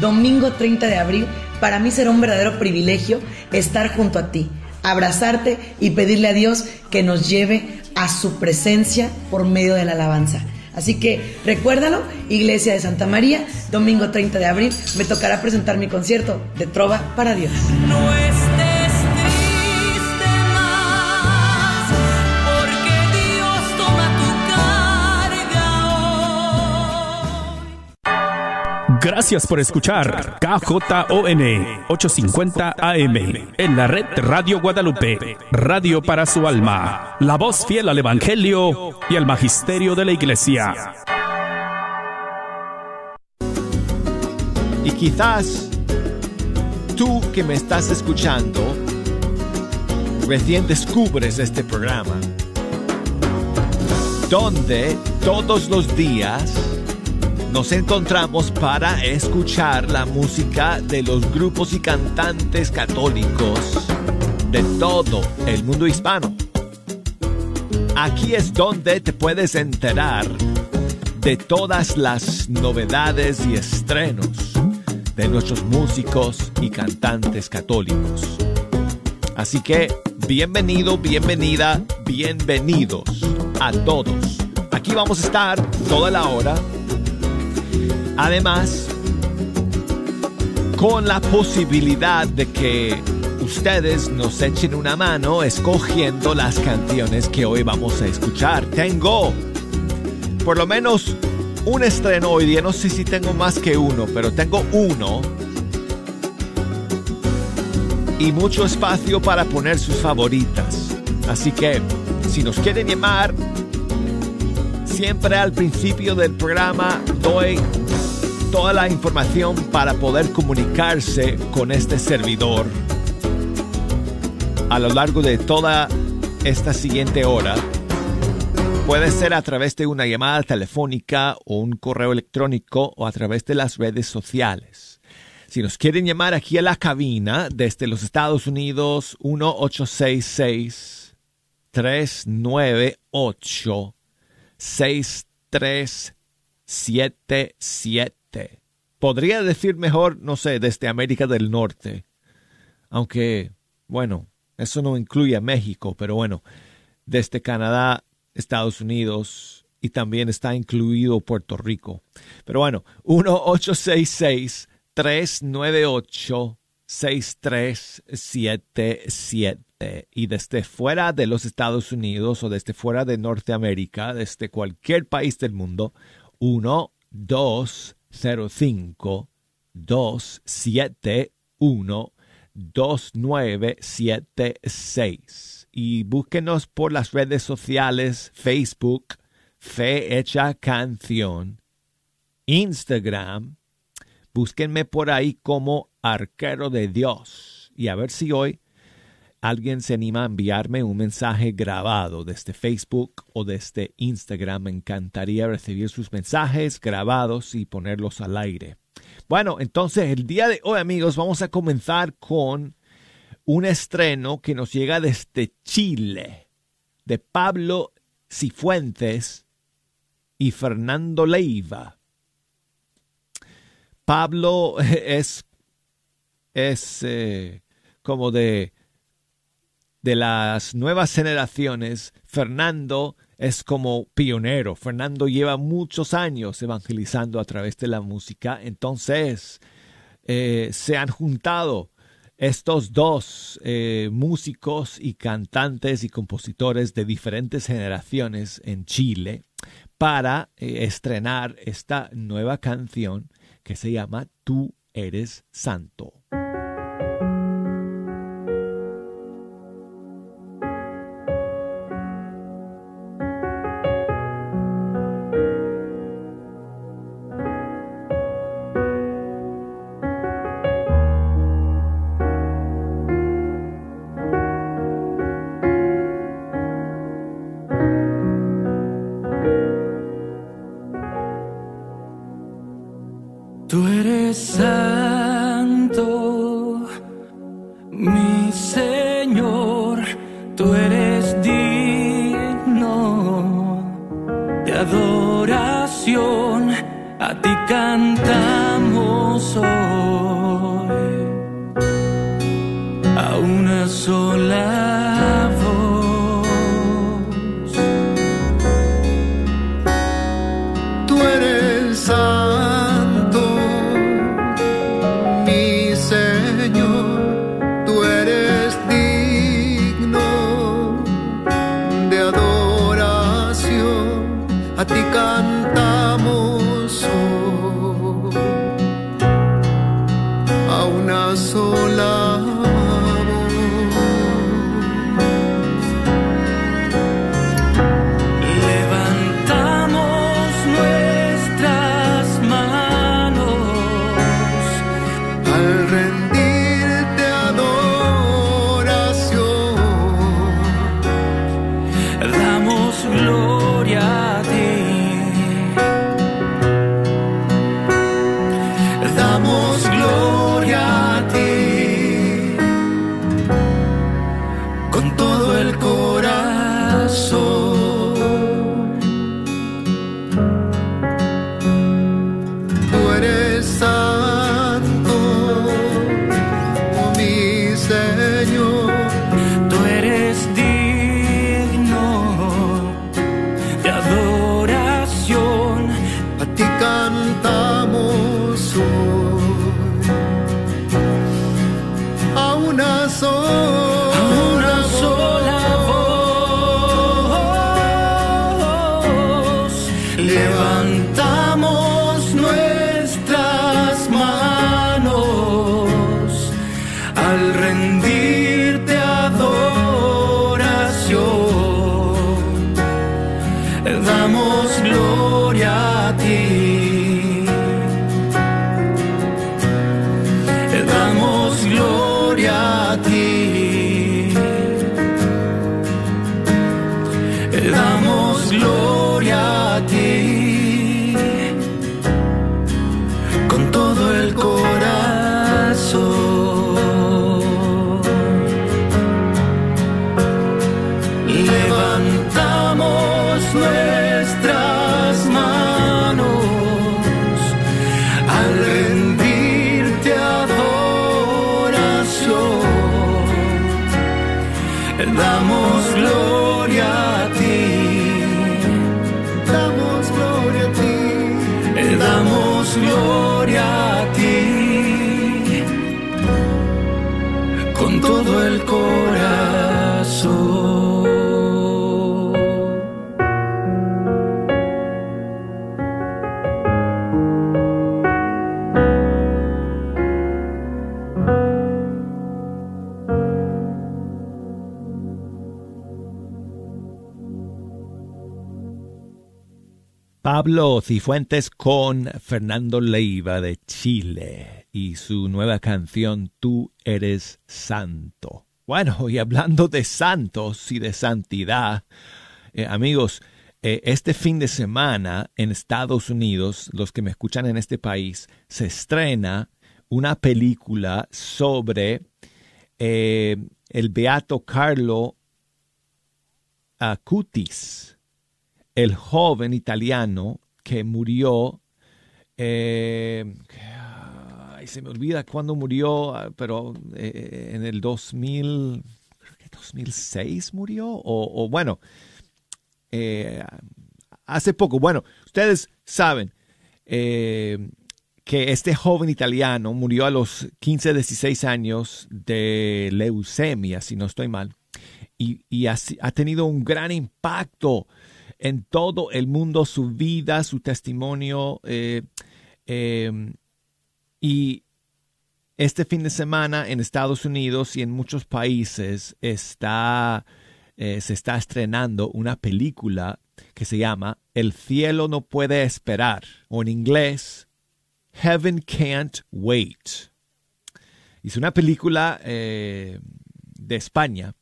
Domingo 30 de abril, para mí será un verdadero privilegio estar junto a ti, abrazarte y pedirle a Dios que nos lleve a su presencia por medio de la alabanza. Así que recuérdalo, Iglesia de Santa María, domingo 30 de abril, me tocará presentar mi concierto de Trova para Dios. Gracias por escuchar KJON 850 AM en la red Radio Guadalupe, radio para su alma, la voz fiel al Evangelio y al Magisterio de la Iglesia. Y quizás tú que me estás escuchando recién descubres este programa, donde todos los días nos encontramos para escuchar la música de los grupos y cantantes católicos de todo el mundo hispano. Aquí es donde te puedes enterar de todas las novedades y estrenos de nuestros músicos y cantantes católicos. Así que bienvenido, bienvenida, bienvenidos a todos. Aquí vamos a estar toda la hora Además, con la posibilidad de que ustedes nos echen una mano escogiendo las canciones que hoy vamos a escuchar. Tengo por lo menos un estreno hoy día, no sé si tengo más que uno, pero tengo uno. Y mucho espacio para poner sus favoritas. Así que, si nos quieren llamar, siempre al principio del programa doy toda la información para poder comunicarse con este servidor a lo largo de toda esta siguiente hora. Puede ser a través de una llamada telefónica o un correo electrónico o a través de las redes sociales. Si nos quieren llamar aquí a la cabina desde los Estados Unidos, 1866 398 6377 Podría decir mejor, no sé, desde América del Norte. Aunque, bueno, eso no incluye a México, pero bueno, desde Canadá, Estados Unidos y también está incluido Puerto Rico. Pero bueno, 1-866-398-6377. Y desde fuera de los Estados Unidos o desde fuera de Norteamérica, desde cualquier país del mundo, 1 2 05 271 2976 y búsquenos por las redes sociales Facebook Fe Hecha Canción Instagram búsquenme por ahí como Arquero de Dios y a ver si hoy alguien se anima a enviarme un mensaje grabado desde Facebook o desde Instagram. Me encantaría recibir sus mensajes grabados y ponerlos al aire. Bueno, entonces el día de hoy amigos vamos a comenzar con un estreno que nos llega desde Chile, de Pablo Cifuentes y Fernando Leiva. Pablo es, es eh, como de de las nuevas generaciones, Fernando es como pionero. Fernando lleva muchos años evangelizando a través de la música. Entonces, eh, se han juntado estos dos eh, músicos y cantantes y compositores de diferentes generaciones en Chile para eh, estrenar esta nueva canción que se llama Tú eres santo. damos gloria a ti. Damos gloria a ti. Eh, damos gloria a ti. Con todo el corazón. Pablo Cifuentes con Fernando Leiva de Chile y su nueva canción Tú eres santo. Bueno, y hablando de santos y de santidad, eh, amigos, eh, este fin de semana en Estados Unidos, los que me escuchan en este país, se estrena una película sobre eh, el beato Carlo Acutis el joven italiano que murió, eh, se me olvida cuándo murió, pero eh, en el 2000, creo que 2006 murió, o, bueno, eh, hace poco. Bueno, ustedes saben que este joven italiano murió a los 15, 16 años de leucemia, si no estoy mal, y, ha, tenido un gran impacto en todo el mundo su vida, su testimonio. Eh, em, y este fin de semana en Estados Unidos y en muchos países está, eh, se está estrenando una película que se llama El cielo no puede esperar, o en inglés, Heaven Can't Wait. Es una película eh, de España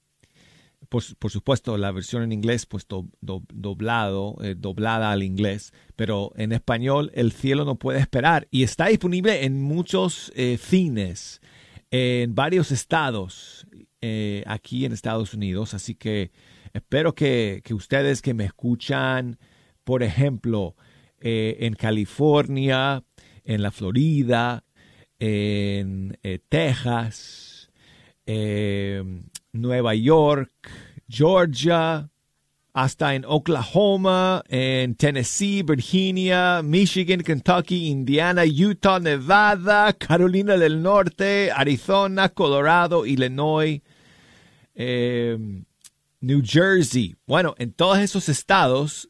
por, supuesto, la versión en inglés, pues doblado, eh, doblada al inglés, pero en español, El cielo no puede esperar. Y está disponible en muchos eh, cines, en varios estados eh, aquí en Estados Unidos. Así que espero que, que ustedes que me escuchan, por ejemplo, en California, en la Florida, en Texas, Nueva York, Georgia, hasta en Oklahoma, en Tennessee, Virginia, Michigan, Kentucky, Indiana, Utah, Nevada, Carolina del Norte, Arizona, Colorado, Illinois, em, New Jersey. Bueno, en todos esos estados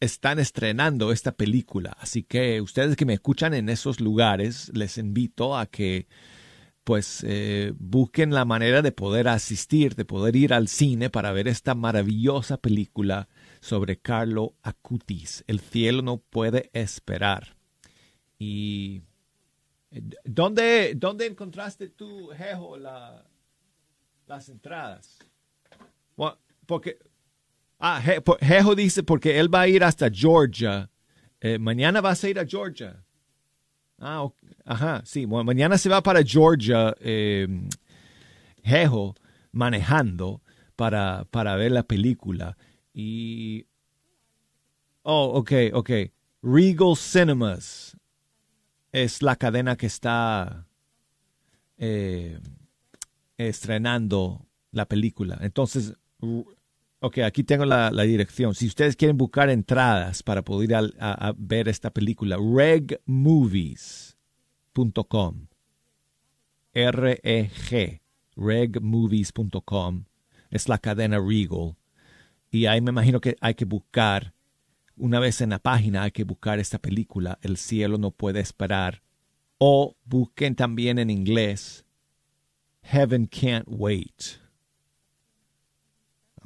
están estrenando esta película. Así que ustedes que me escuchan en esos lugares, les invito a que pues eh, busquen la manera de poder asistir, de poder ir al cine para ver esta maravillosa película sobre Carlo Acutis. El cielo no puede esperar. Y eh, ¿dónde, dónde encontraste tú, Jejo, las entradas? porque ah, dice porque él va a ir hasta Georgia. Eh, mañana vas a ir a Georgia. Ah, ajá, sí. Bueno, mañana se va para Georgia, eh, manejando para, para ver la película. Y. Oh, ok, ok. Regal Cinemas es la cadena que está eh, estrenando la película. Entonces, Ok, aquí tengo la, dirección. Si ustedes quieren buscar entradas para poder ver esta película, regmovies.com. R-E-G, regmovies.com. Es la cadena Regal. Y ahí me imagino que hay que buscar, una vez en la página, hay que buscar esta película, El cielo no puede esperar. O busquen también en inglés, Heaven Can't Wait.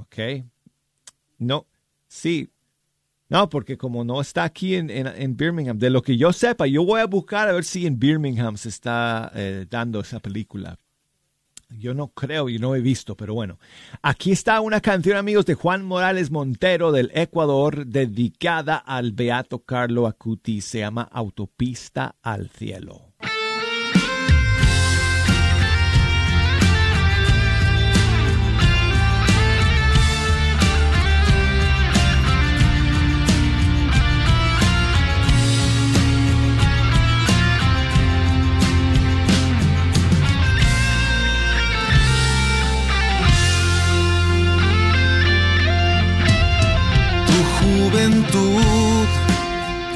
Ok. No, sí. No, porque como no está aquí en, en, Birmingham, de lo que yo sepa, yo voy a buscar a ver si en Birmingham se está eh, dando esa película. Yo no creo, y no he visto, pero bueno. Aquí está una canción, amigos, de Juan Morales Montero del Ecuador, dedicada al Beato Carlo Acuti. Se llama Autopista al Cielo.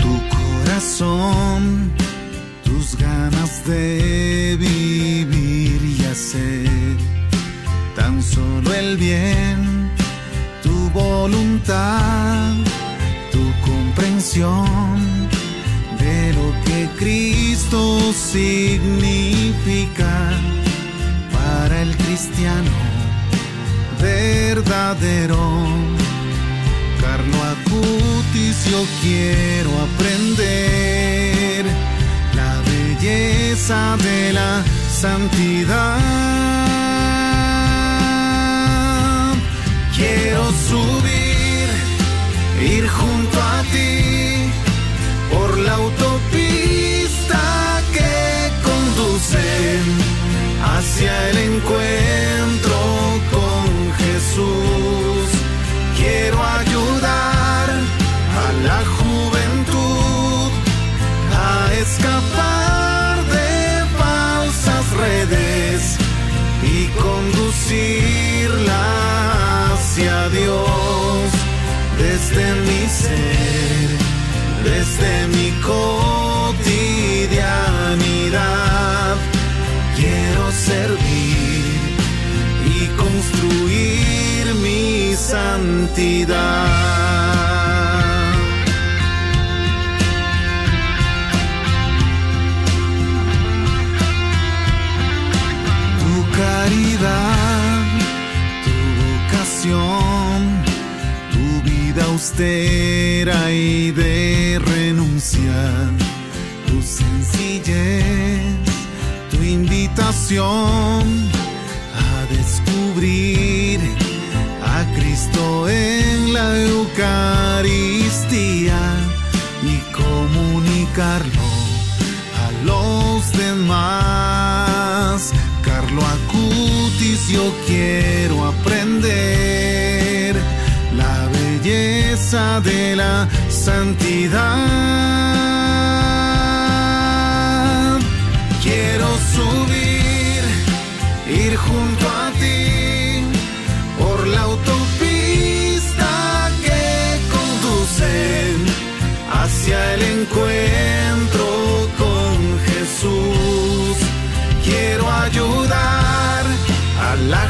Tu corazón, tus ganas de vivir y hacer tan solo el bien, tu voluntad, tu comprensión de lo que Cristo significa para el cristiano verdadero Yo quiero aprender la belleza de la santidad. Quiero subir, ir junto a ti por la autopista que conduce hacia el encuentro desde mi cotidianidad. Quiero servir y construir mi santidad. caridad, tu vocación, tu vida austera y de a descubrir a Cristo en la Eucaristía y comunicarlo a los demás Carlo Acutis yo quiero aprender la belleza de la santidad. Quiero subir, junto a ti por la autopista que conduce hacia el encuentro con Jesús. Quiero ayudar a la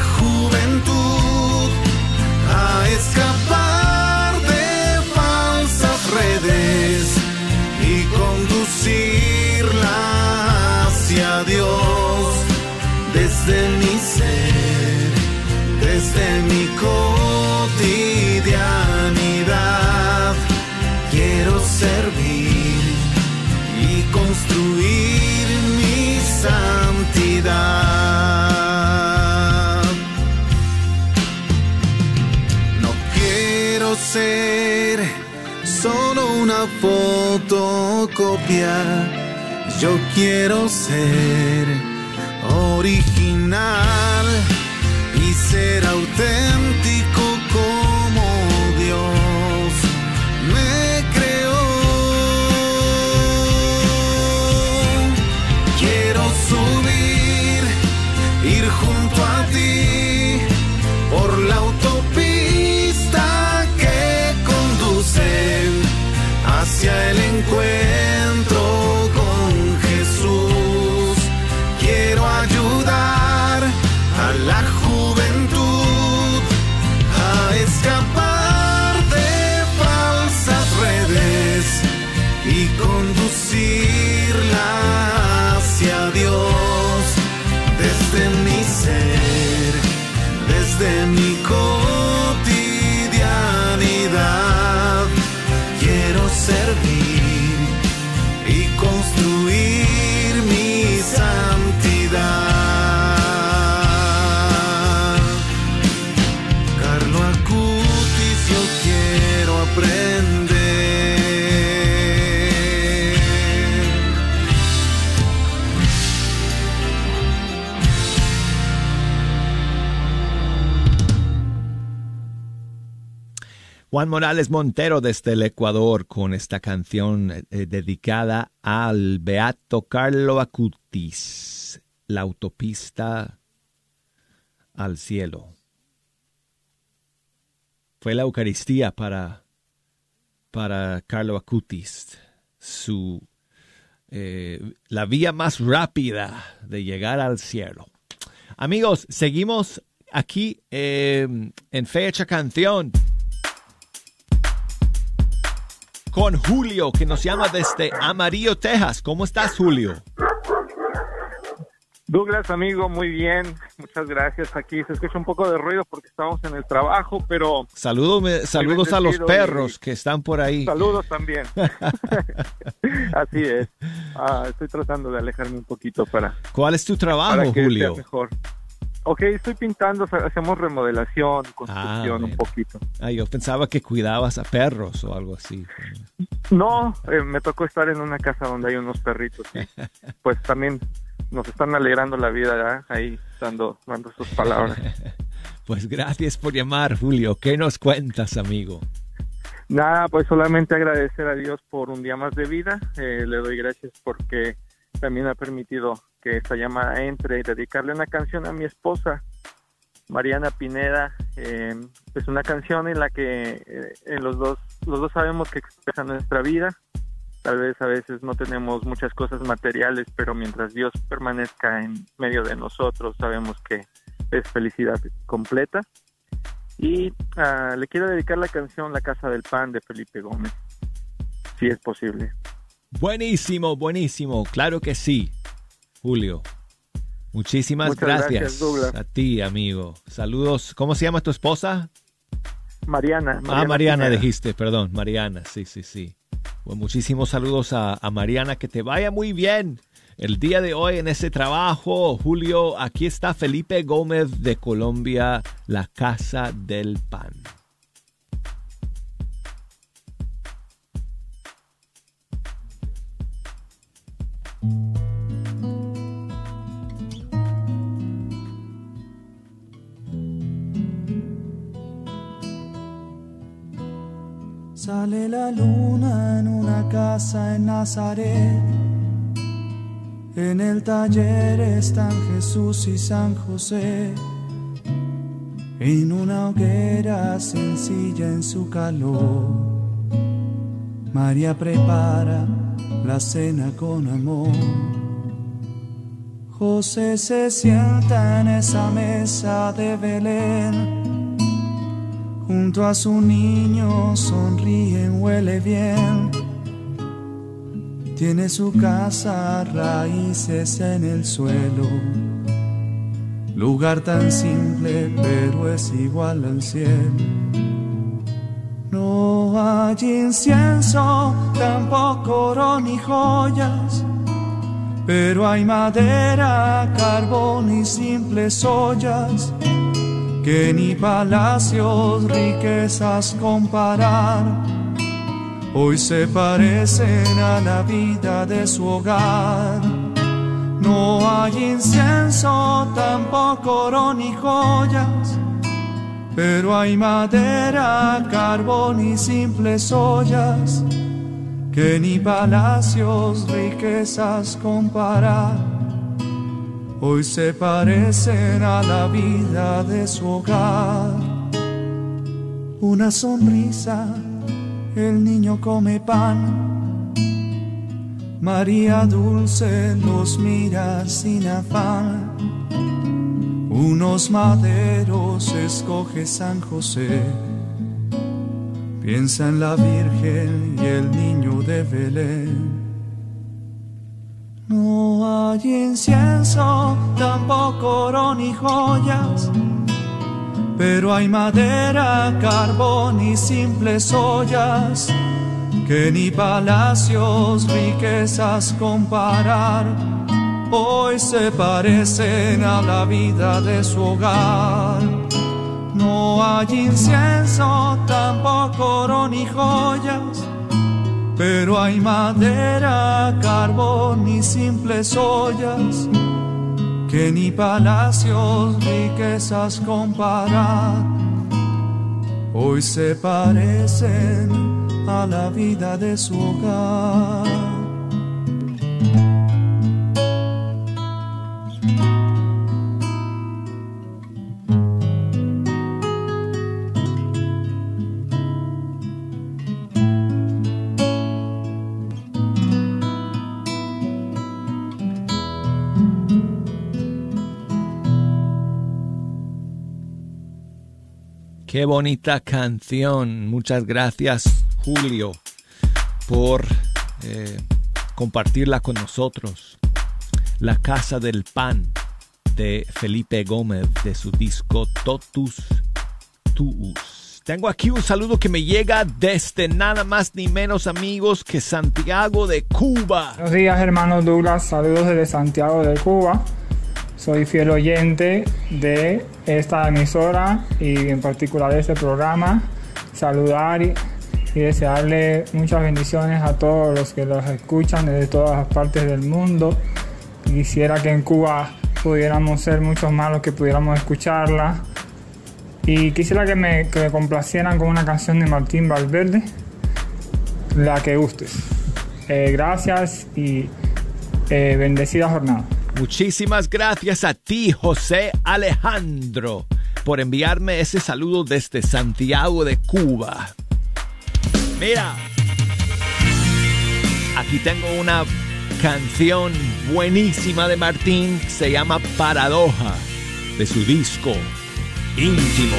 cotidianidad. Quiero servir y construir mi santidad. No quiero ser solo una fotocopia. Yo quiero ser original y ser auténtico Juan Morales Montero desde el Ecuador con esta canción eh, dedicada al Beato Carlo Acutis, la autopista al cielo. Fue la Eucaristía para, para Carlo Acutis, su, eh, la vía más rápida de llegar al cielo. Amigos, seguimos aquí eh, en Fecha Canción con Julio, que nos llama desde Amarillo, Texas. ¿Cómo estás, Julio? Douglas, amigo, muy bien. Muchas gracias. Aquí se escucha un poco de ruido porque estamos en el trabajo, pero Saludos, saludos a los perros y- que están por ahí. saludos también. Así es. Ah, estoy tratando de alejarme un poquito para, ¿Cuál es tu para trabajo, que Julio? sea mejor. Ok, estoy pintando, hacemos remodelación, construcción bueno. un poquito. Ah, yo pensaba que cuidabas a perros o algo así. No, eh, me tocó estar en una casa donde hay unos perritos y pues también nos están alegrando la vida ¿verdad? ahí dando, dando sus palabras. Pues gracias por llamar, Julio. ¿Qué nos cuentas, amigo? Nada, pues solamente agradecer a Dios por un día más de vida. Eh, le doy gracias porque también ha permitido que esta llamada entre y dedicarle una canción a mi esposa, Mariana Pineda. Eh, es una canción en la que eh, los dos los dos sabemos que expresa nuestra vida. Tal vez a veces no tenemos muchas cosas materiales, pero mientras Dios permanezca en medio de nosotros, sabemos que es felicidad completa. Y ah, le quiero dedicar la canción La Casa del Pan de Felipe Gómez, si es posible. Buenísimo, buenísimo. Claro que sí, Julio. Muchísimas Muchas gracias, a ti, amigo. Saludos. ¿Cómo se llama tu esposa? Mariana. ah, Mariana Pineda. dijiste, perdón, Mariana, sí, sí, sí. Bueno, muchísimos saludos a, a Mariana, que te vaya muy bien el día de hoy en ese trabajo. Julio, aquí está Felipe Gómez de Colombia, la Casa del Pan. Sale la luna en una casa en Nazaret. En el taller están Jesús y San José. En una hoguera sencilla en su calor. María prepara la cena con amor. José se sienta en esa mesa de Belén. Junto a su niño sonríen, huele bien. Tiene su casa, raíces en el suelo. lugar tan simple pero es igual al cielo. No hay incienso, tampoco oro ni joyas, pero hay madera, carbón y simples ollas que ni palacios, riquezas comparar. Hoy se parecen a la vida de su hogar no hay incienso, tampoco oro ni joyas, pero hay madera, carbón y simples ollas, que ni palacios, riquezas comparar. Hoy se parecen a la vida de su hogar. Una sonrisa, el niño come pan María Dulce los mira sin afán. Unos maderos escoge San José. Piensa en la Virgen y el niño de Belén. No hay incienso, tampoco oro ni joyas, pero hay madera, carbón y simples ollas que ni palacios, riquezas comparar, hoy se parecen a la vida de su hogar. No hay incienso, tampoco oro ni joyas, pero hay madera, carbón y simples ollas, que ni palacios, riquezas comparar, hoy se parecen a la vida de su hogar. Qué bonita canción. Muchas gracias Julio por eh, compartirla con nosotros. La Casa del Pan de Felipe Gómez de su disco Totus Tuus. Tengo aquí un saludo que me llega desde nada más ni menos amigos que Santiago de Cuba. Buenos días hermano Douglas, saludos desde Santiago de Cuba. Soy fiel oyente de esta emisora y en particular de este programa. Saludar y desearle muchas bendiciones a todos los que los escuchan desde todas las partes del mundo. Quisiera que en Cuba pudiéramos ser muchos más los que pudiéramos escucharla. Y quisiera que me, que complacieran con una canción de Martín Valverde, la que gustes. Eh, gracias y eh, bendecida jornada. Muchísimas gracias a ti, José Alejandro, por enviarme ese saludo desde Santiago de Cuba. Mira, aquí tengo una canción buenísima de Martín, se llama Paradoja, de su disco íntimo.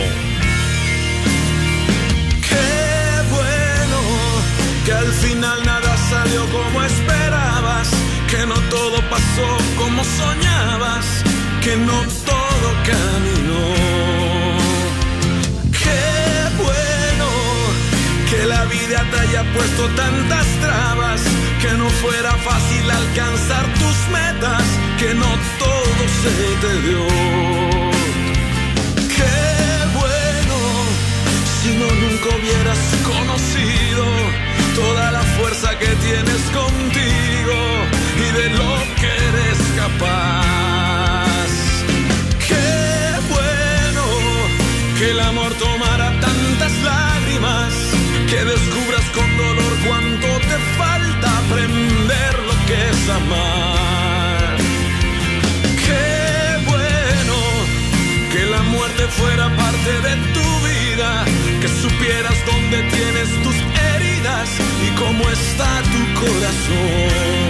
Qué bueno que al final nada salió como esperabas, que no todo pasó como soñabas, que no todo caminó que la vida te haya puesto tantas trabas, que no fuera fácil alcanzar tus metas, que no todo se te dio. Qué bueno, si no nunca hubieras conocido toda la fuerza que tienes contigo y de lo que eres capaz. Qué bueno que el amor tomara tantas lágrimas que descubras con dolor cuánto te falta aprender lo que es amar. Qué bueno que la muerte fuera parte de tu vida, que supieras dónde tienes tus heridas y cómo está tu corazón.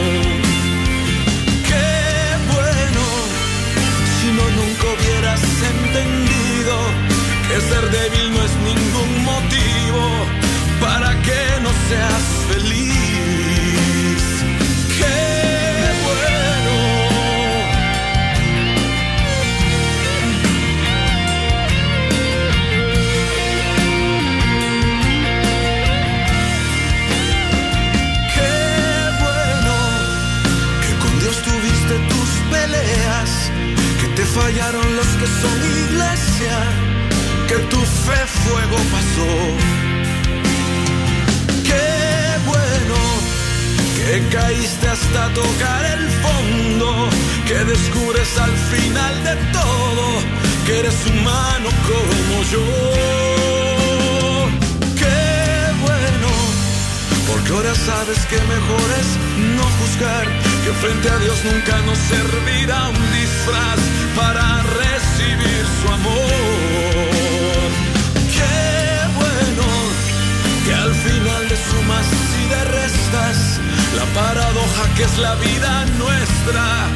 ser débil no es ningún motivo para que no seas feliz. Qué bueno. Qué bueno que con Dios tuviste tus peleas, que te fallaron los que son iglesia que tu fe fuego pasó. Qué bueno que caíste hasta tocar el fondo, que descubres al final de todo que eres humano como yo. Qué bueno, porque ahora sabes que mejor es no juzgar, que frente a Dios nunca nos servirá un disfraz la vida nuestra,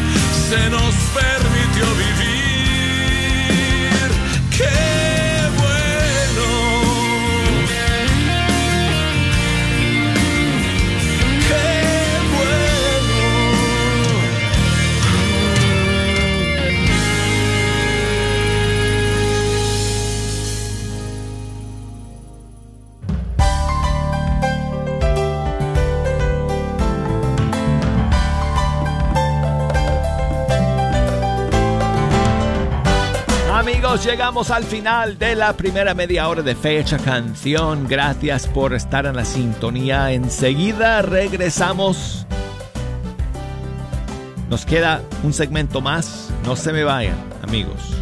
se nos permitió Llegamos al final de la primera media hora de Fecha Canción. Gracias por estar en la sintonía. Enseguida regresamos. Nos queda un segmento más. No se me vayan, amigos.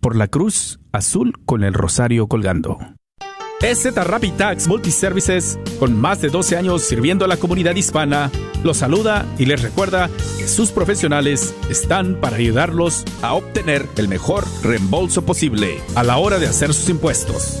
por la cruz azul con el rosario colgando. EZ Rapid Tax Multiservices, con más de 12 años sirviendo a la comunidad hispana, los saluda y les recuerda que sus profesionales están para ayudarlos a obtener el mejor reembolso posible a la hora de hacer sus impuestos.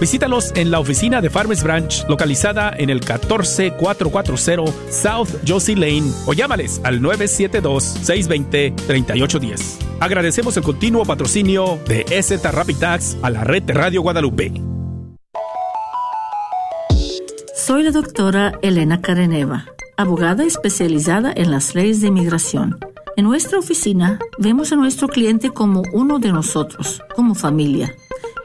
Visítalos en la oficina de Farmers Branch, localizada en el 14440 South Josie Lane, o llámales al 972-620-3810. Agradecemos el continuo patrocinio de EZ Rapid Tax a la red de Radio Guadalupe. Soy la doctora Elena Careneva, abogada especializada en las leyes de inmigración. En nuestra oficina vemos a nuestro cliente como uno de nosotros, como familia.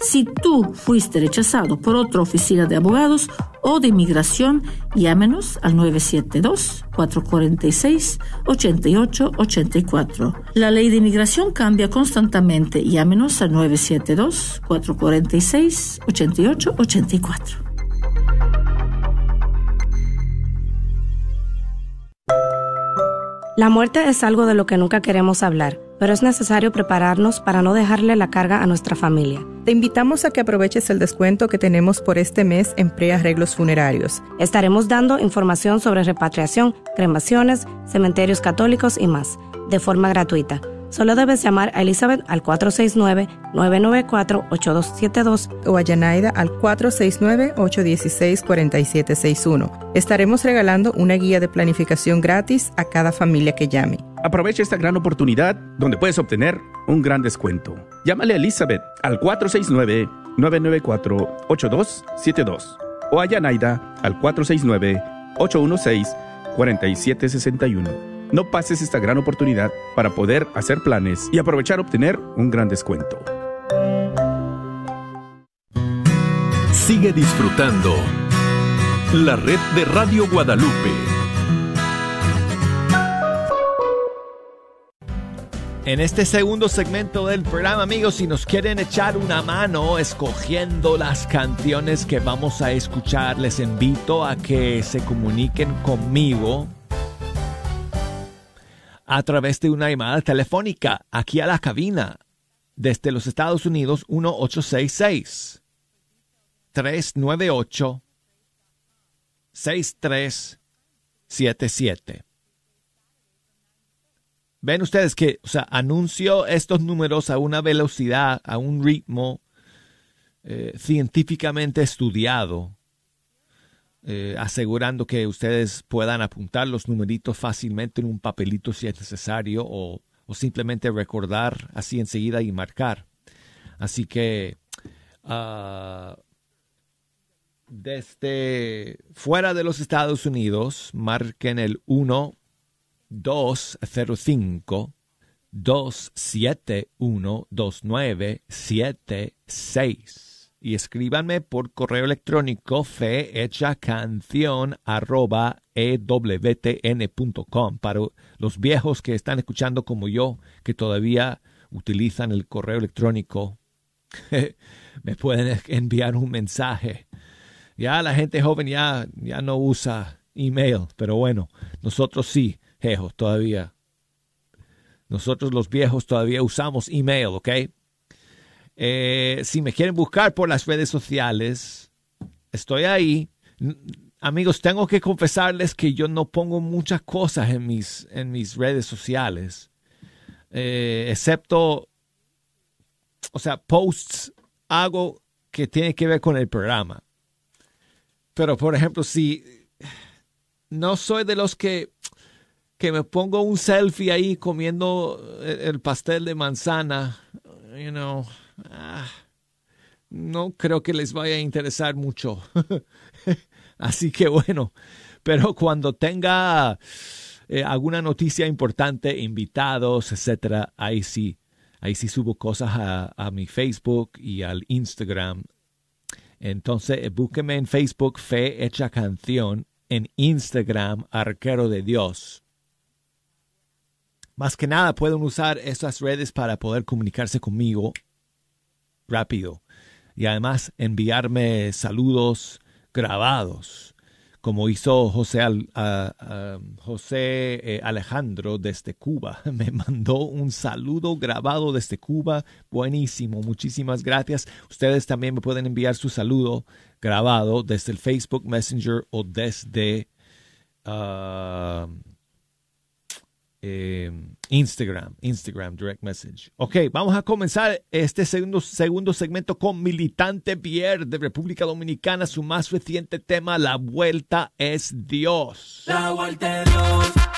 Si tú fuiste rechazado por otra oficina de abogados o de inmigración, llámenos al 972-446-8884. La ley de inmigración cambia constantemente. Llámenos al 972-446-8884. La muerte es algo de lo que nunca queremos hablar, pero es necesario prepararnos para no dejarle la carga a nuestra familia. Te invitamos a que aproveches el descuento que tenemos por este mes en prearreglos funerarios. Estaremos dando información sobre repatriación, cremaciones, cementerios católicos y más, de forma gratuita. Solo debes llamar a Elizabeth al 469-994-8272 o a Yanaida al 469-816-4761. Estaremos regalando una guía de planificación gratis a cada familia que llame. Aprovecha esta gran oportunidad donde puedes obtener un gran descuento. Llámale a Elizabeth al 469-994-8272 o a Yanaida al 469-816-4761. No pases esta gran oportunidad para poder hacer planes y aprovechar obtener un gran descuento. Sigue disfrutando la red de Radio Guadalupe. En este segundo segmento del programa, amigos, si nos quieren echar una mano escogiendo las canciones que vamos a escuchar, les invito a que se comuniquen conmigo a través de una llamada telefónica aquí a la cabina desde los Estados Unidos 1866 398 6377. Ven ustedes que, o sea, anuncio estos números a una velocidad, a un ritmo eh, científicamente estudiado, eh, asegurando que ustedes puedan apuntar los numeritos fácilmente en un papelito si es necesario o, o simplemente recordar así enseguida y marcar. Así que ah, desde fuera de los Estados Unidos, marquen el 1 205 271 2976 y escríbanme por correo electrónico fe hecha canción arroba ewtn.com para los viejos que están escuchando como yo que todavía utilizan el correo electrónico. Me pueden enviar un mensaje. Ya la gente joven ya, ya no usa email pero bueno nosotros sí viejos todavía. Nosotros los viejos todavía usamos email, ¿ok? Eh, si me quieren buscar por las redes sociales, estoy ahí. Amigos, tengo que confesarles que yo no pongo muchas cosas en mis, en mis redes sociales, Eh, excepto, o sea, posts hago que tiene que ver con el programa. Pero, por ejemplo, si no soy de los que que me pongo un selfie ahí comiendo el, el pastel de manzana, you know, ah, no creo que les vaya a interesar mucho. Así que bueno, pero cuando tenga eh, alguna noticia importante, invitados, etcétera, ahí sí, ahí sí subo cosas a, a mi Facebook y al Instagram. Entonces, eh, búsqueme en Facebook Fe Hecha Canción, en Instagram Arquero de Dios. Más que nada pueden usar estas redes para poder comunicarse conmigo rápido y además enviarme saludos grabados, como hizo José, Al- José eh, Alejandro desde Cuba. Me mandó un saludo grabado desde Cuba. Buenísimo, muchísimas gracias. Ustedes también me pueden enviar su saludo grabado desde el Facebook Messenger o desde... ah, eh, Instagram, Instagram Direct Message. Ok, vamos a comenzar este segundo, segundo segmento con Militante Pierre de República Dominicana. Su más reciente tema, La Vuelta es Dios. La vuelta de Dios.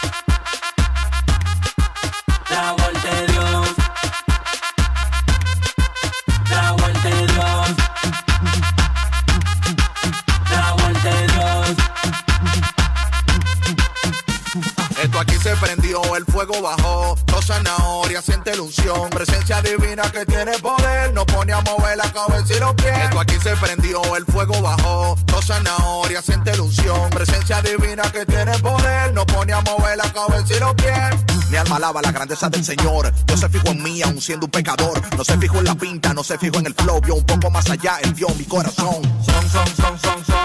El fuego bajó, dos zanahorias, siente ilusión, presencia divina que tiene poder, nos pone a mover la cabeza y los pies. Se prendió, el fuego bajó, dos zanahorias, siente ilusión, presencia divina que tiene poder, nos pone a mover la cabeza y los pies. Mi alma alaba la grandeza del Señor, Dios se fijó en mí aun siendo un pecador, no se fijó en la pinta, no se fijó en el flow, vio un poco más allá, él vio mi corazón.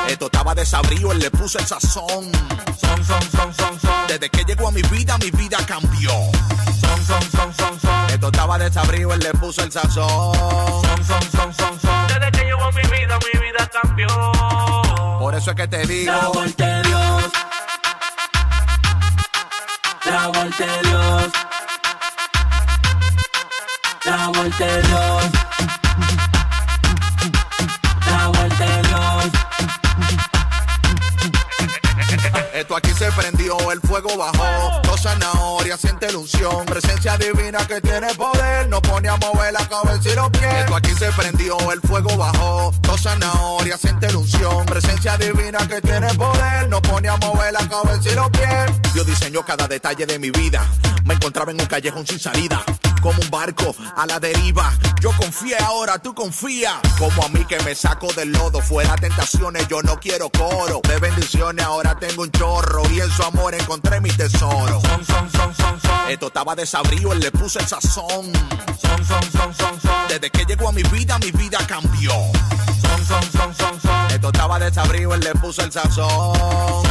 Esto estaba desabrido, él le puso el sazón. Son, son, son. Desde que llegó a mi vida, mi vida cambió. Esto estaba desabrido, él le puso el sazón. Son, son. Desde que llegó a mi vida, mi vida cambió. Por eso es que te digo. La vuelta de Dios. La vuelta de Dios. La vuelta de Dios. Esto aquí se prendió, el fuego bajó. Dos zanahorias, siente la unción. Presencia divina que tiene poder. No pone a mover la cabeza y los pies. Esto aquí se prendió, el fuego bajó. Dos zanahorias, siente la unción. Presencia divina que tiene poder. No pone a mover la cabeza y los pies. Dios diseñó cada detalle de mi vida. Me encontraba en un callejón sin salida. Como un barco a la deriva. Yo confié ahora, tú confía. Como a mí que me saco del lodo. Fuera tentaciones, yo no quiero coro. De bendiciones, ahora tengo un chorro. Y en su amor encontré mi tesoro. Son. Esto estaba desabrido, él le puse el sazón. Son, son, son, son, son. Desde que llegó a mi vida, mi vida cambió. Son, son, son, son, son. Esto estaba desabrido, él le puso el sazón.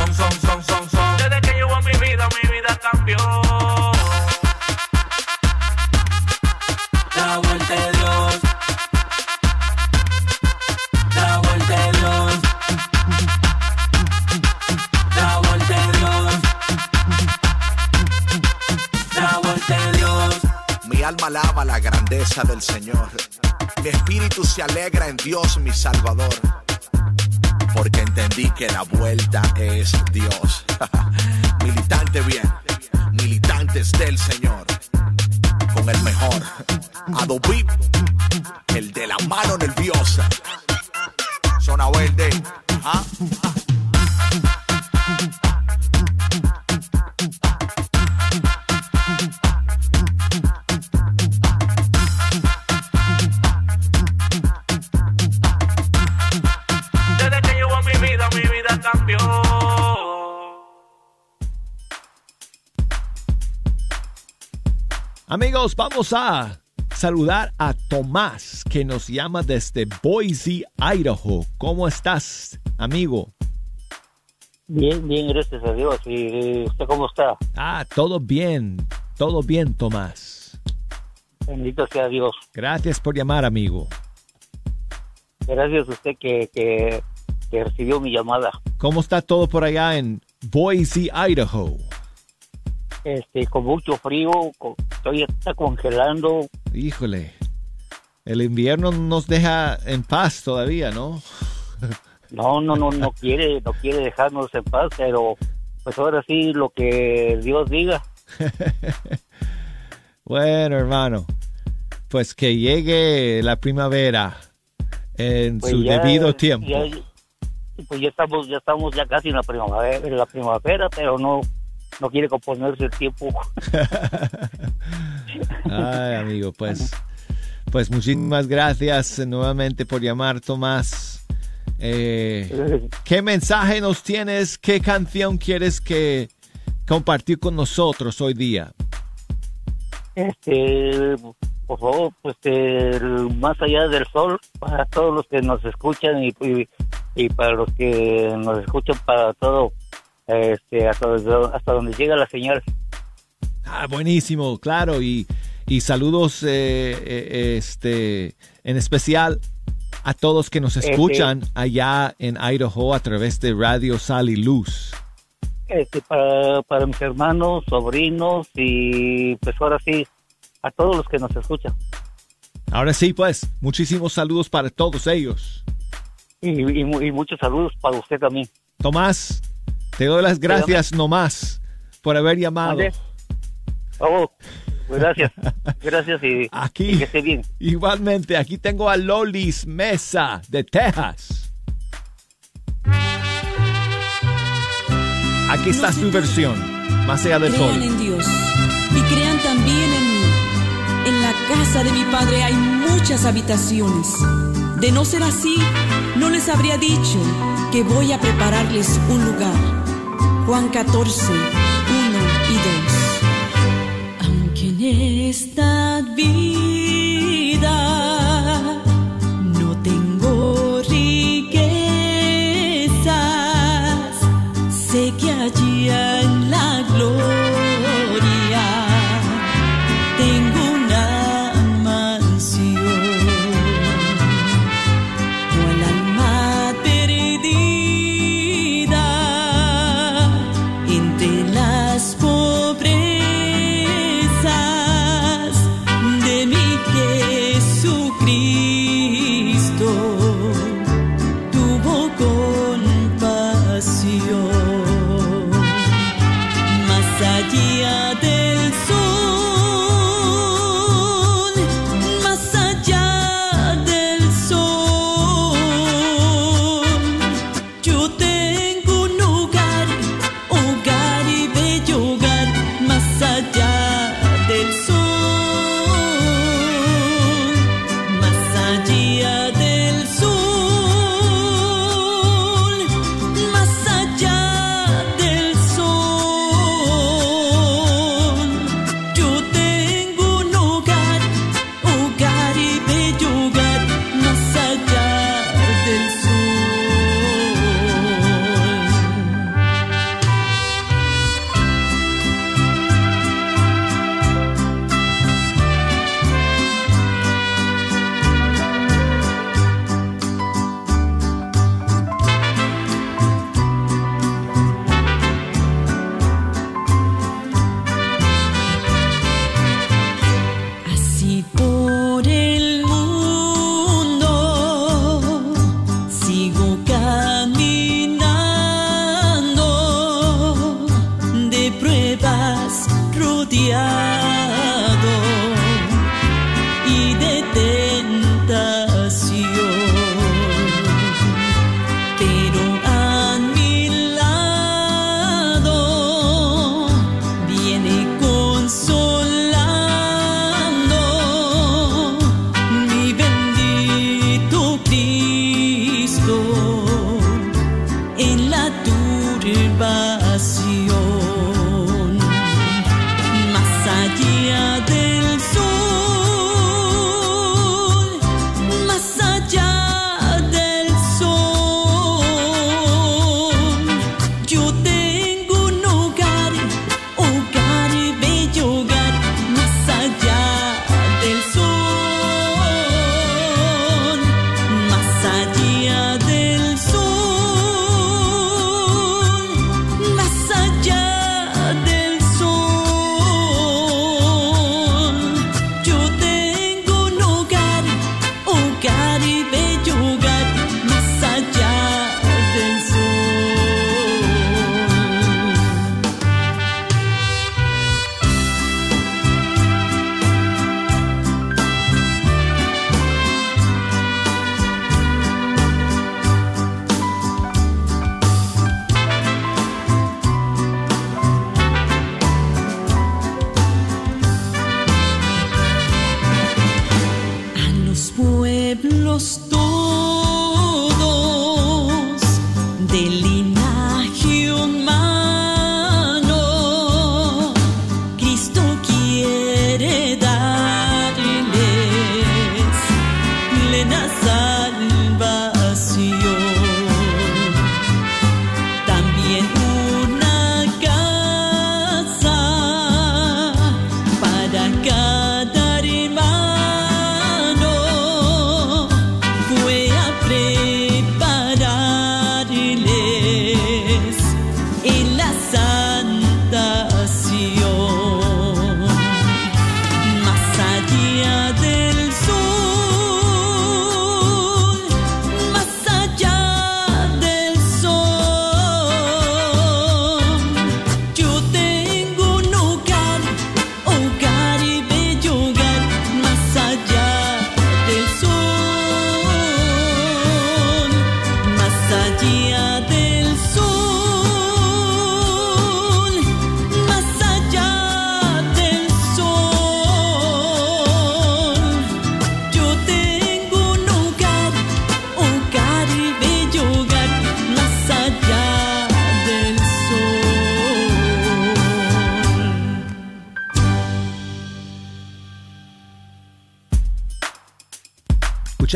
Desde que llegó a mi vida, mi vida cambió. Alaba la grandeza del Señor. Mi espíritu se alegra en Dios, mi Salvador. Porque entendí que la vuelta es Dios. Militante bien, militantes del Señor. Con el mejor. Adobe, el de la mano nerviosa. Zona verde. ¿ah? Amigos, vamos a saludar a Tomás, que nos llama desde Boise, Idaho. ¿Cómo estás, amigo? Bien, bien, gracias a Dios. ¿Y usted cómo está? Ah, todo bien, todo bien, Tomás. Bendito sea Dios. Gracias por llamar, amigo. Gracias a usted que, que, que recibió mi llamada. ¿Cómo está todo por allá en Boise, Idaho? Este, con mucho frío, con- todavía está congelando. Híjole, el invierno no nos deja en paz todavía, ¿no? No, no, no, no quiere, no quiere dejarnos en paz, pero pues ahora sí lo que Dios diga. Bueno, hermano, pues que llegue la primavera en Pues su ya- debido tiempo. ya- pues ya estamos, ya estamos ya casi en la primavera, en la primavera, pero no, no quiere componerse el tiempo. Ay, amigo, pues, pues muchísimas gracias nuevamente por llamar, Tomás. Eh, ¿Qué mensaje nos tienes? ¿Qué canción quieres que compartir con nosotros hoy día? Este, por favor, pues el más allá del sol, para todos los que nos escuchan y, y, y para los que nos escuchan para todo, este, hasta, hasta donde llega la señal. Ah, buenísimo, claro, y, y saludos eh, eh, este, en especial a todos que nos Este- escuchan allá en Idaho a través de Radio Sal y Luz. Este, para, para mis hermanos, sobrinos y pues ahora sí, a todos los que nos escuchan. Ahora sí, pues, muchísimos saludos para todos ellos. Y, y muchos saludos para usted también. Tomás, te doy las gracias nomás por haber llamado. Oh, pues gracias, gracias y, Aquí. y que esté bien. Igualmente, aquí tengo a Lolis Mesa de Texas. Aquí está su versión, más allá del Crean sol. en Dios y crean también en mí. En la casa de mi padre hay muchas habitaciones. De no ser así, no les habría dicho que voy a prepararles un lugar. Juan 14, 1 y 2. Aunque en esta vida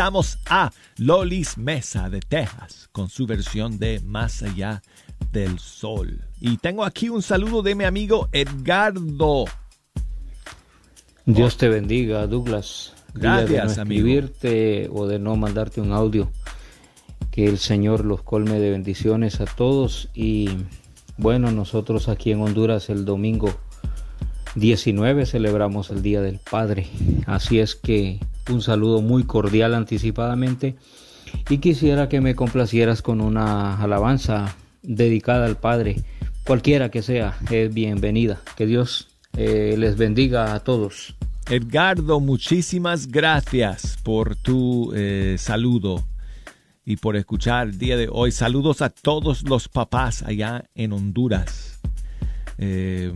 Escuchamos a Lolis Mesa de Texas con su versión de Más allá del sol. Y tengo aquí un saludo de mi amigo Edgardo. Dios te bendiga, Douglas. Gracias, de no amigo. o de no mandarte un audio. Que el Señor los colme de bendiciones a todos. Y bueno, nosotros aquí en Honduras el domingo 19 celebramos el Día del Padre. Así es que un saludo muy cordial anticipadamente. Y quisiera que me complacieras con una alabanza dedicada al Padre. Cualquiera que sea, es bienvenida. Que Dios eh, les bendiga a todos. Edgardo, muchísimas gracias por tu eh, saludo y por escuchar el día de hoy. Saludos a todos los papás allá en Honduras. Eh,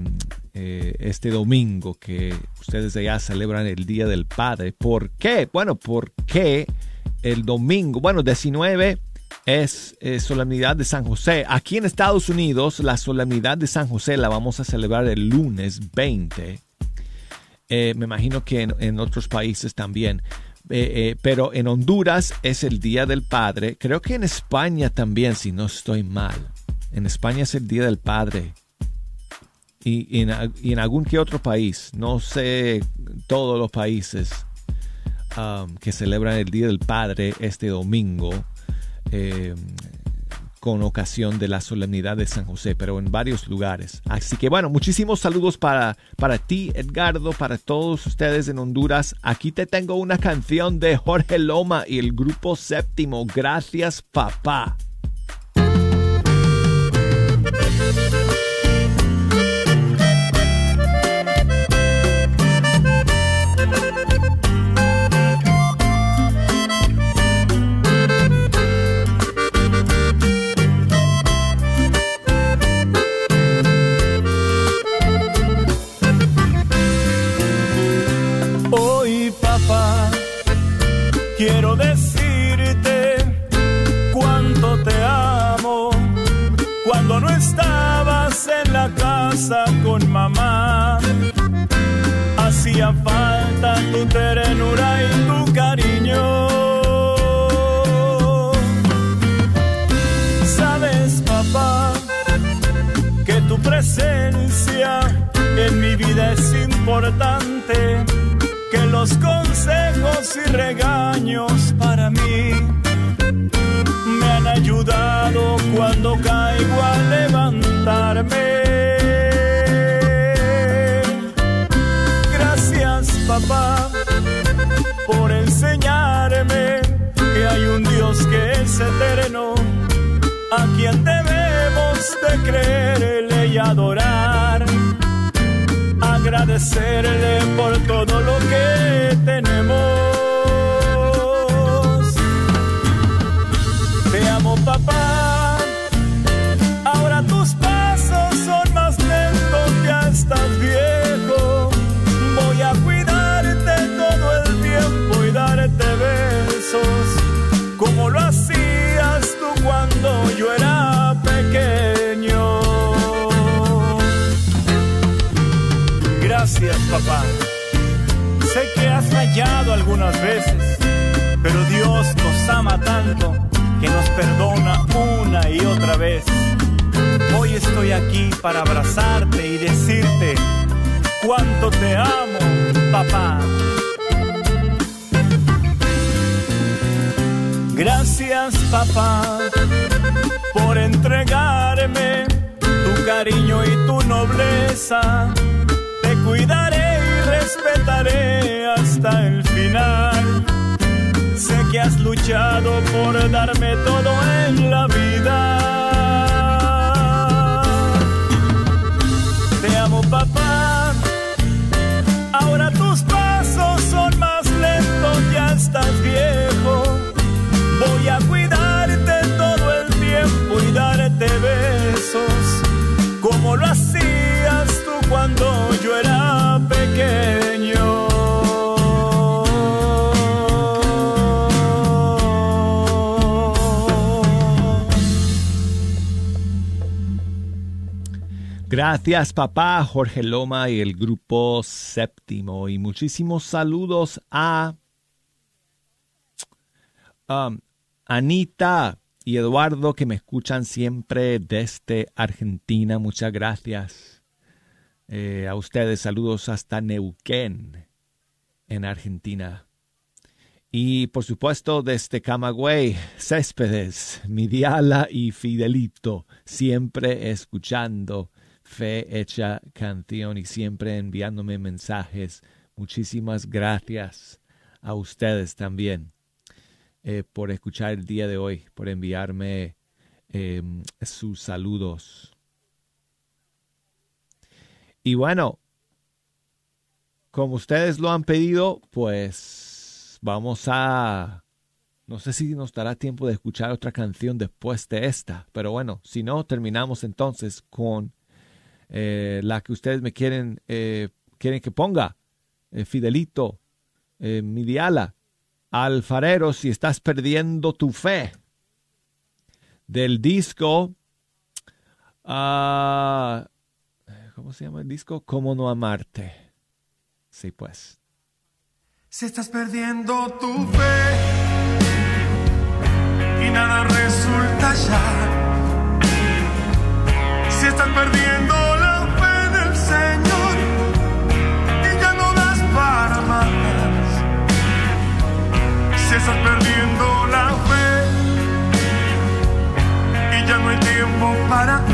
eh, este domingo que ustedes allá celebran el Día del Padre. ¿Por qué? Bueno, porque el domingo, bueno, 19 es eh, solemnidad de San José. Aquí en Estados Unidos, la solemnidad de San José la vamos a celebrar el lunes 20. Eh, me imagino que en, otros países también. Pero en Honduras es el Día del Padre. Creo que en España también, si no estoy mal. En España es el Día del Padre. Y, en, y en algún que otro país. No sé todos los países um, que celebran el Día del Padre este domingo. eh, con ocasión de la solemnidad de San José, pero en varios lugares. Así que bueno, muchísimos saludos para, para ti, Edgardo, para todos ustedes en Honduras. Aquí te tengo una canción de Jorge Loma y el grupo séptimo. Gracias, papá. Presencia en mi vida es importante, que los consejos y regaños para mí me han ayudado cuando caigo a levantarme. Gracias papá por enseñarme que hay un Dios que es eterno, a quien debemos de creerle y adorar. Agradecerle por todo lo que tenemos. Papá, sé que has fallado algunas veces, pero Dios nos ama tanto que nos perdona una y otra vez. Hoy estoy aquí para abrazarte y decirte cuánto te amo, papá. Gracias, papá, por entregarme tu cariño y tu nobleza. Te cuidaré respetaré hasta el final. Sé que has luchado por darme todo en la vida. Te amo, papá. Ahora tus pasos son más lentos, ya estás viejo. Voy a cuidarte todo el tiempo y darte besos, como lo hacías tú cuando yo era Gracias papá Jorge Loma y el grupo séptimo y muchísimos saludos a um, Anita y Eduardo que me escuchan siempre desde Argentina. Muchas gracias eh, a ustedes. Saludos hasta Neuquén en Argentina. Y por supuesto desde Camagüey, Céspedes, Midiala y Fidelito, siempre escuchando Fe Hecha Canción y siempre enviándome mensajes. Muchísimas gracias a ustedes también eh, por escuchar el día de hoy, por enviarme eh, sus saludos. Y bueno, como ustedes lo han pedido, pues vamos a... No sé si nos dará tiempo de escuchar otra canción después de esta, pero bueno, si no, terminamos entonces con eh, la que ustedes me quieren, eh, quieren que ponga, eh, Fidelito, Midiala, Alfarero, si estás perdiendo tu fe, del disco, ah, ¿cómo se llama el disco? ¿Cómo no amarte? Sí, pues. Si estás perdiendo tu fe y nada resulta ya. Si estás perdiendo tiempo para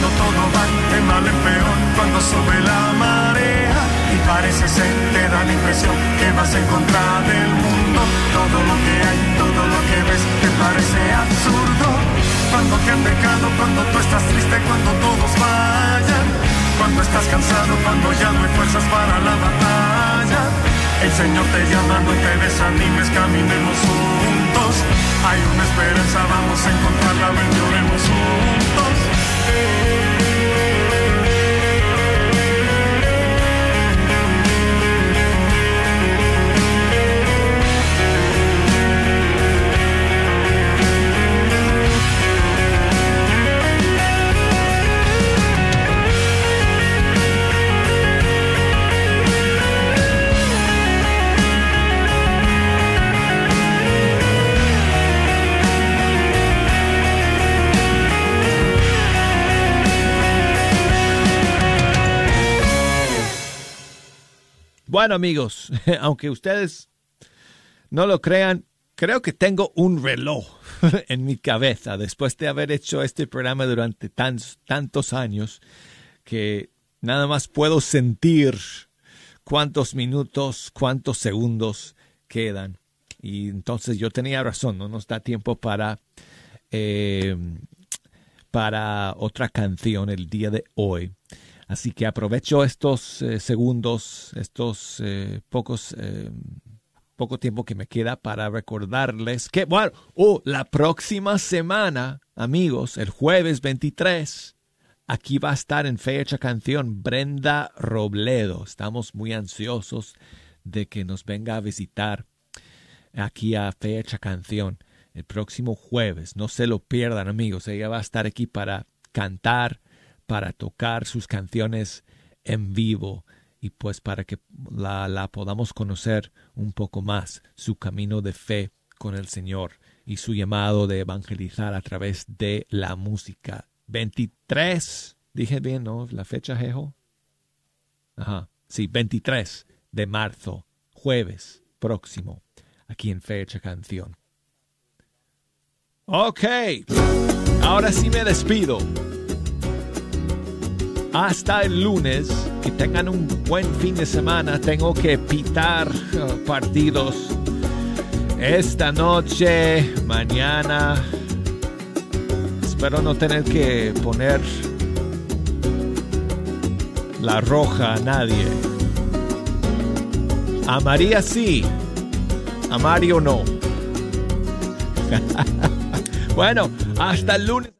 Cuando todo va de mal en peor, cuando sube la marea y parece ser, te da la impresión que vas en contra del mundo. Todo lo que hay, todo lo que ves, te parece absurdo. Cuando te han dejado, cuando tú estás triste, cuando todos vayan. Cuando estás cansado, cuando ya no hay fuerzas para la batalla. El Señor te llama, no te desanimes, caminemos juntos. Hay una esperanza, vamos a encontrarla, juntos. Bueno amigos, aunque ustedes no lo crean, creo que tengo un reloj en mi cabeza después de haber hecho este programa durante tantos, tantos años que nada más puedo sentir cuántos minutos, cuántos segundos quedan. Y entonces yo tenía razón, no nos da tiempo para, eh, para otra canción el día de hoy. Así que aprovecho estos eh, segundos, estos eh, pocos, eh, poco tiempo que me queda para recordarles que, bueno, oh, la próxima semana, amigos, el jueves 23, aquí va a estar en fecha canción Brenda Robledo. Estamos muy ansiosos de que nos venga a visitar aquí a fecha canción el próximo jueves. No se lo pierdan, amigos. Ella va a estar aquí para cantar para tocar sus canciones en vivo y pues para que la, podamos conocer un poco más, su camino de fe con el Señor y su llamado de evangelizar a través de la música. 23, dije bien, ¿no? La fecha, Jejo. Ajá, sí, 23 de marzo, jueves próximo, aquí en Fecha Canción. Ok, ahora sí me despido. Hasta el lunes, que tengan un buen fin de semana. Tengo que pitar uh, partidos esta noche, mañana. Espero no tener que poner la roja a nadie. A María sí, a Mario no. bueno, hasta el lunes.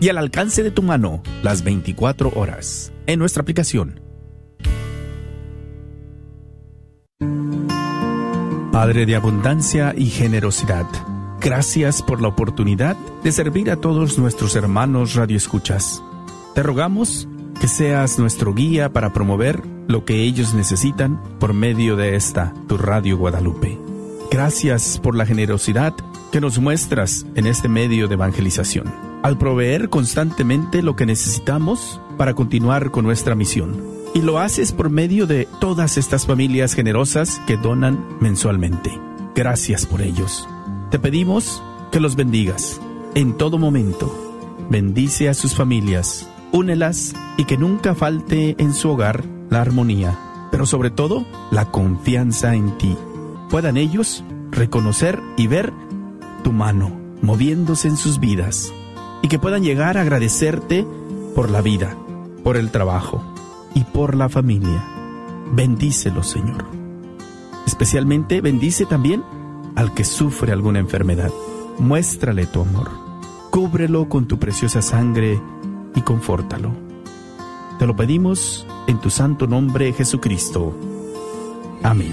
y al alcance de tu mano las 24 horas en nuestra aplicación. Padre de abundancia y generosidad, gracias por la oportunidad de servir a todos nuestros hermanos radioescuchas. Te rogamos que seas nuestro guía para promover lo que ellos necesitan por medio de esta, tu Radio Guadalupe. Gracias por la generosidad que nos muestras en este medio de evangelización, al proveer constantemente lo que necesitamos para continuar con nuestra misión y lo haces por medio de todas estas familias generosas que donan mensualmente. Gracias por ellos. Te pedimos que los bendigas en todo momento. Bendice a sus familias, únelas y que nunca falte en su hogar la armonía, pero sobre todo la confianza en ti. Puedan ellos reconocer y ver tu mano moviéndose en sus vidas y que puedan llegar a agradecerte por la vida, por el trabajo, y por la familia. Bendícelo, Señor. Especialmente bendice también al que sufre alguna enfermedad. Muéstrale tu amor. Cúbrelo con tu preciosa sangre y confórtalo. Te lo pedimos en tu santo nombre, Jesucristo. Amén.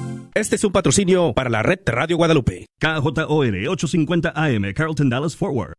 Este es un patrocinio para la red Radio Guadalupe. KJOR 850 AM, Carlton Dallas Forward.